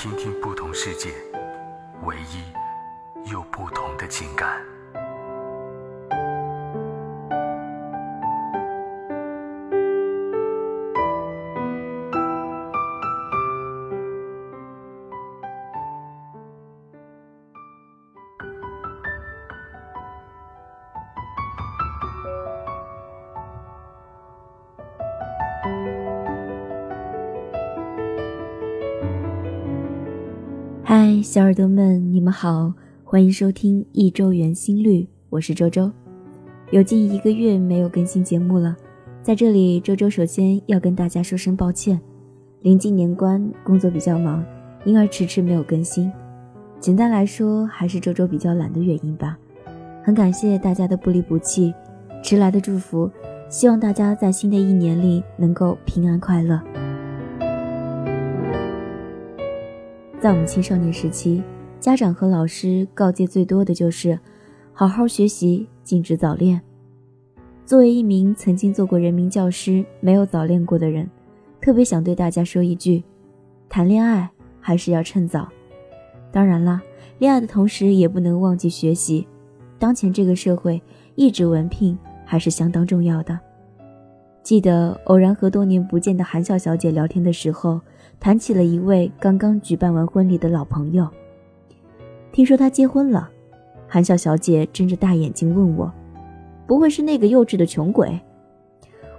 听听不同世界，唯一又不同的情感。嗨，小耳朵们，你们好，欢迎收听一周圆心率，我是周周。有近一个月没有更新节目了，在这里，周周首先要跟大家说声抱歉。临近年关，工作比较忙，因而迟迟没有更新。简单来说，还是周周比较懒的原因吧。很感谢大家的不离不弃，迟来的祝福，希望大家在新的一年里能够平安快乐。在我们青少年时期，家长和老师告诫最多的就是好好学习，禁止早恋。作为一名曾经做过人民教师、没有早恋过的人，特别想对大家说一句：谈恋爱还是要趁早。当然啦，恋爱的同时也不能忘记学习。当前这个社会，一纸文凭还是相当重要的。记得偶然和多年不见的韩笑小姐聊天的时候。谈起了一位刚刚举办完婚礼的老朋友，听说他结婚了，韩笑小姐睁着大眼睛问我：“不会是那个幼稚的穷鬼？”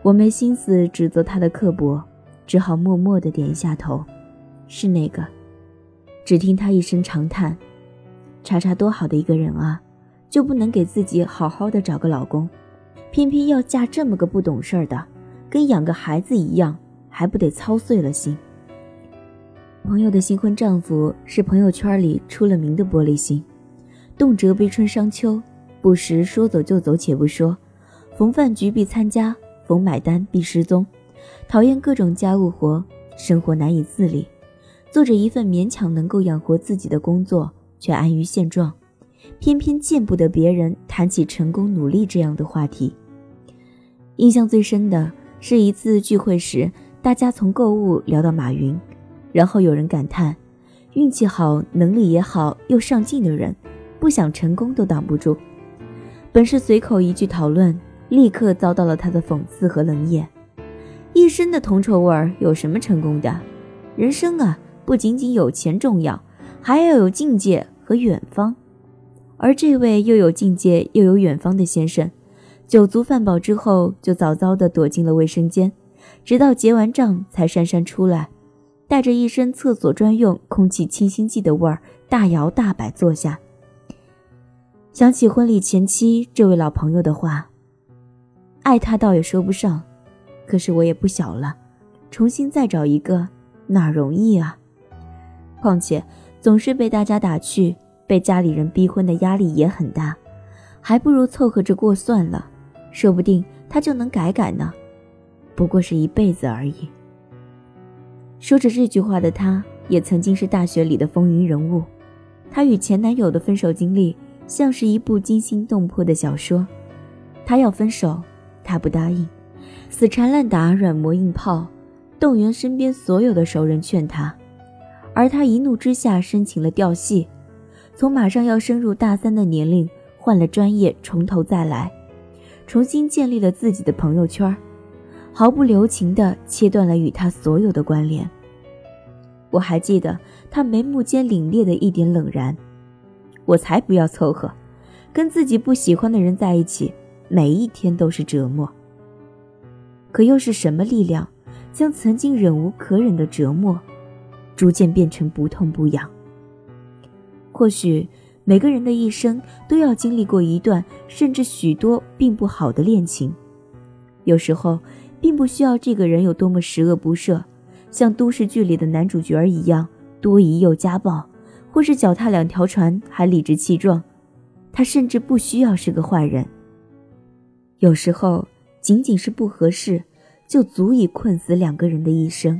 我没心思指责他的刻薄，只好默默地点一下头：“是那个。”只听他一声长叹：“查查多好的一个人啊，就不能给自己好好的找个老公，偏偏要嫁这么个不懂事儿的，跟养个孩子一样，还不得操碎了心。”朋友的新婚丈夫是朋友圈里出了名的玻璃心，动辄悲春伤秋，不时说走就走，且不说，逢饭局必参加，逢买单必失踪，讨厌各种家务活，生活难以自理，做着一份勉强能够养活自己的工作，却安于现状，偏偏见不得别人谈起成功努力这样的话题。印象最深的是一次聚会时，大家从购物聊到马云。然后有人感叹：“运气好，能力也好，又上进的人，不想成功都挡不住。”本是随口一句讨论，立刻遭到了他的讽刺和冷眼。一身的铜臭味儿，有什么成功的？人生啊，不仅仅有钱重要，还要有境界和远方。而这位又有境界又有远方的先生，酒足饭饱之后，就早早地躲进了卫生间，直到结完账才姗姗出来。带着一身厕所专用空气清新剂的味儿，大摇大摆坐下。想起婚礼前期这位老朋友的话，爱他倒也说不上，可是我也不小了，重新再找一个哪容易啊？况且总是被大家打趣，被家里人逼婚的压力也很大，还不如凑合着过算了，说不定他就能改改呢。不过是一辈子而已。说着这句话的她，也曾经是大学里的风云人物。她与前男友的分手经历，像是一部惊心动魄的小说。他要分手，他不答应，死缠烂打、软磨硬泡，动员身边所有的熟人劝他。而他一怒之下申请了调戏，从马上要升入大三的年龄换了专业，从头再来，重新建立了自己的朋友圈。毫不留情地切断了与他所有的关联。我还记得他眉目间凛冽的一点冷然。我才不要凑合，跟自己不喜欢的人在一起，每一天都是折磨。可又是什么力量，将曾经忍无可忍的折磨，逐渐变成不痛不痒？或许每个人的一生都要经历过一段，甚至许多并不好的恋情，有时候。并不需要这个人有多么十恶不赦，像都市剧里的男主角一样多疑又家暴，或是脚踏两条船还理直气壮，他甚至不需要是个坏人。有时候，仅仅是不合适，就足以困死两个人的一生。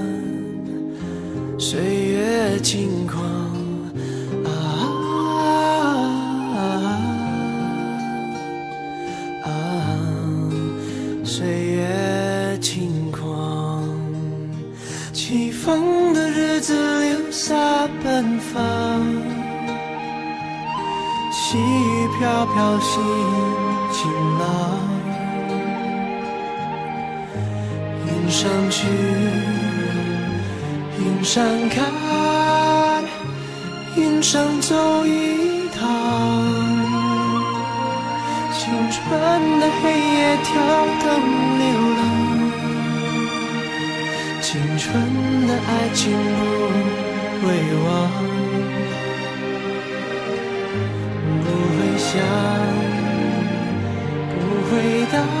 飘飘心晴朗，云上去，云上看，云上走一趟。青春的黑夜跳灯流浪，青春的爱情不会忘，想，不回答，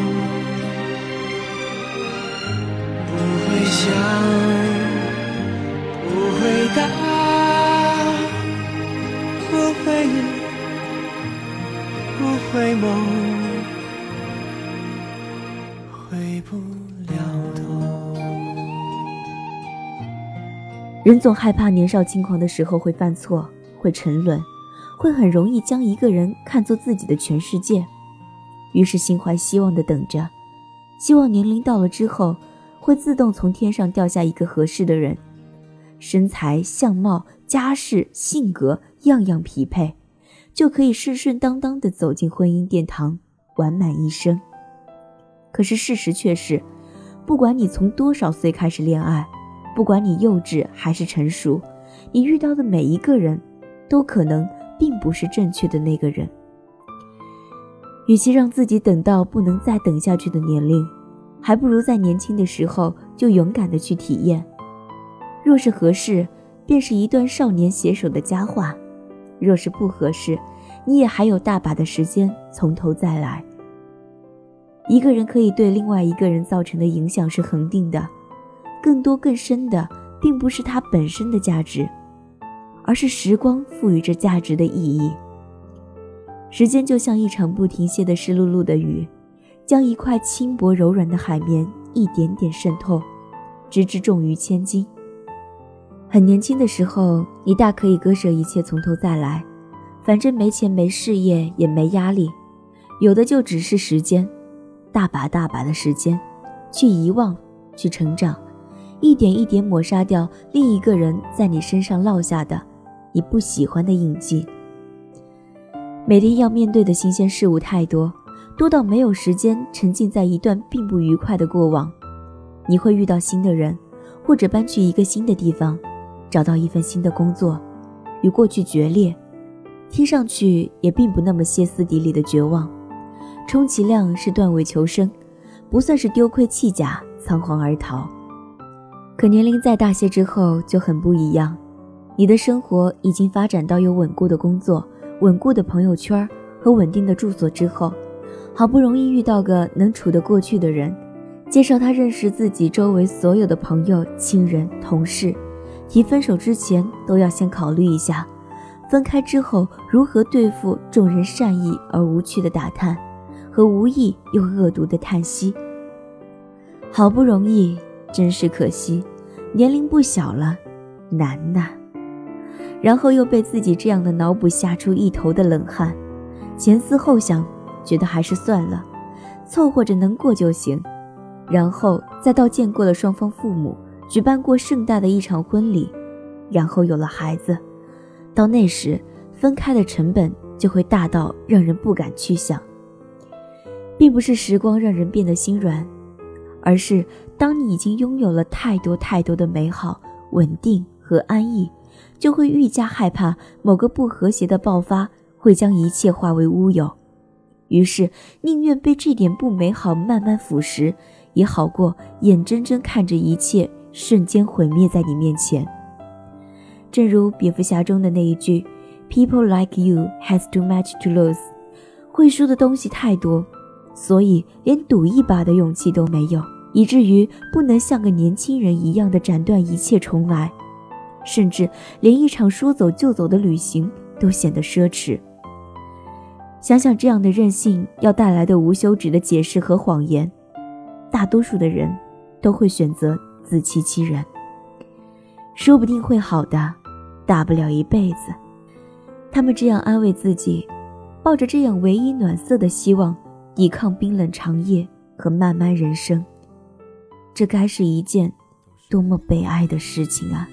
不。回答，不会，不，回不了头。人总害怕年少轻狂的时候会犯错，会沉沦，会很容易将一个人看作自己的全世界，于是心怀希望的等着，希望年龄到了之后，会自动从天上掉下一个合适的人。身材、相貌、家世、性格，样样匹配，就可以顺顺当当的走进婚姻殿堂，完满一生。可是事实却是，不管你从多少岁开始恋爱，不管你幼稚还是成熟，你遇到的每一个人，都可能并不是正确的那个人。与其让自己等到不能再等下去的年龄，还不如在年轻的时候就勇敢的去体验。若是合适，便是一段少年携手的佳话；若是不合适，你也还有大把的时间从头再来。一个人可以对另外一个人造成的影响是恒定的，更多更深的，并不是它本身的价值，而是时光赋予这价值的意义。时间就像一场不停歇的湿漉漉的雨，将一块轻薄柔软的海绵一点点渗透，直至重于千斤。很年轻的时候，你大可以割舍一切，从头再来，反正没钱、没事业，也没压力，有的就只是时间，大把大把的时间，去遗忘，去成长，一点一点抹杀掉另一个人在你身上落下的你不喜欢的印记。每天要面对的新鲜事物太多，多到没有时间沉浸在一段并不愉快的过往。你会遇到新的人，或者搬去一个新的地方。找到一份新的工作，与过去决裂，听上去也并不那么歇斯底里的绝望，充其量是断尾求生，不算是丢盔弃甲、仓皇而逃。可年龄再大些之后就很不一样，你的生活已经发展到有稳固的工作、稳固的朋友圈和稳定的住所之后，好不容易遇到个能处得过去的人，介绍他认识自己周围所有的朋友、亲人、同事。提分手之前都要先考虑一下，分开之后如何对付众人善意而无趣的打探，和无意又恶毒的叹息。好不容易，真是可惜，年龄不小了，难呐。然后又被自己这样的脑补吓出一头的冷汗，前思后想，觉得还是算了，凑合着能过就行。然后再到见过了双方父母。举办过盛大的一场婚礼，然后有了孩子，到那时分开的成本就会大到让人不敢去想。并不是时光让人变得心软，而是当你已经拥有了太多太多的美好、稳定和安逸，就会愈加害怕某个不和谐的爆发会将一切化为乌有。于是宁愿被这点不美好慢慢腐蚀，也好过眼睁睁看着一切。瞬间毁灭在你面前。正如蝙蝠侠中的那一句：“People like you has too much to lose。”会输的东西太多，所以连赌一把的勇气都没有，以至于不能像个年轻人一样的斩断一切重来，甚至连一场说走就走的旅行都显得奢侈。想想这样的任性要带来的无休止的解释和谎言，大多数的人都会选择。自欺欺人，说不定会好的，大不了一辈子。他们这样安慰自己，抱着这样唯一暖色的希望，抵抗冰冷长夜和漫漫人生。这该是一件多么悲哀的事情啊！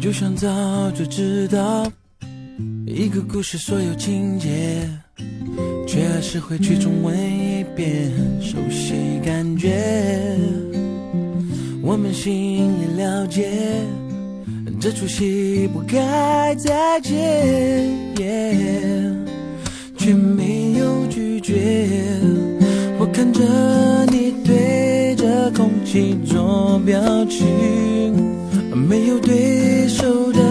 就像早就知道一个故事所有情节，却还是会去重温一遍，熟悉感觉。我们心里了解，这出戏不该再见，却没有拒绝。我看着你对着空气做表情。没有对手的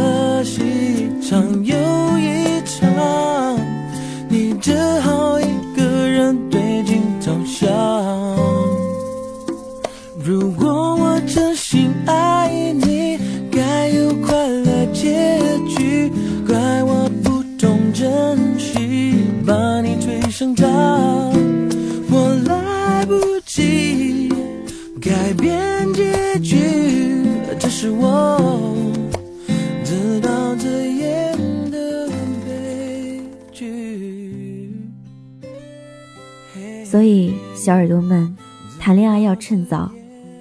所以，小耳朵们，谈恋爱要趁早，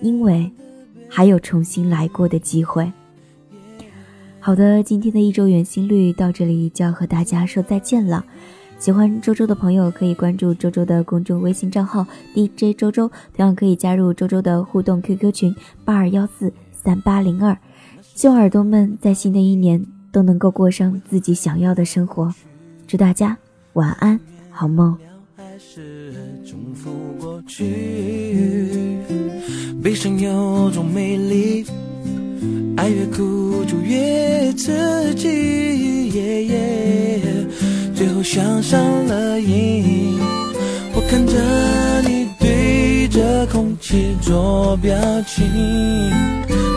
因为还有重新来过的机会。好的，今天的一周圆心率到这里就要和大家说再见了。喜欢周周的朋友可以关注周周的公众微信账号 DJ 周周，同样可以加入周周的互动 QQ 群八二幺四。三八零二，希望耳朵们在新的一年都能够过上自己想要的生活。祝大家晚安，好梦。去悲伤有种美丽，爱越苦就越刺激，最后想上了瘾。我看着你对着空气做表情，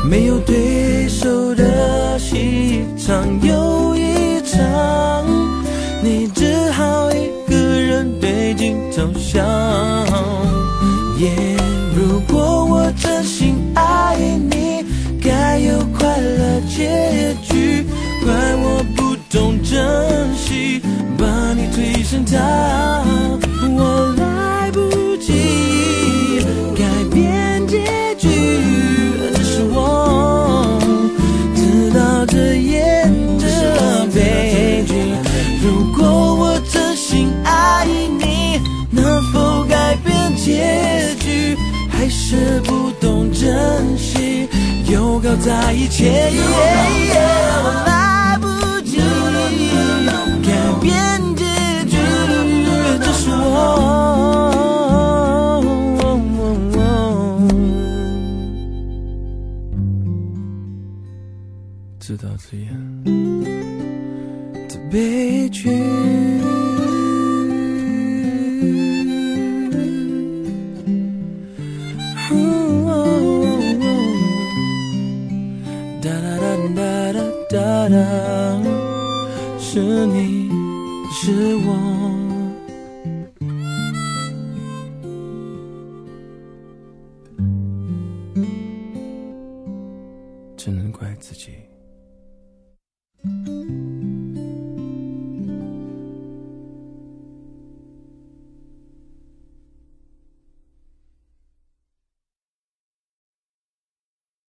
没有对手的戏场又一场，你只好你推上台。我来不及改变结局，只是我知道这演着悲剧。如果我真心爱你，能否改变结局？还是不懂珍惜，又搞在一起。知道这样的悲剧。哒哒，是你，是我。